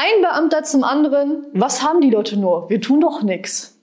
Ein Beamter zum anderen, was haben die Leute nur? Wir tun doch nichts.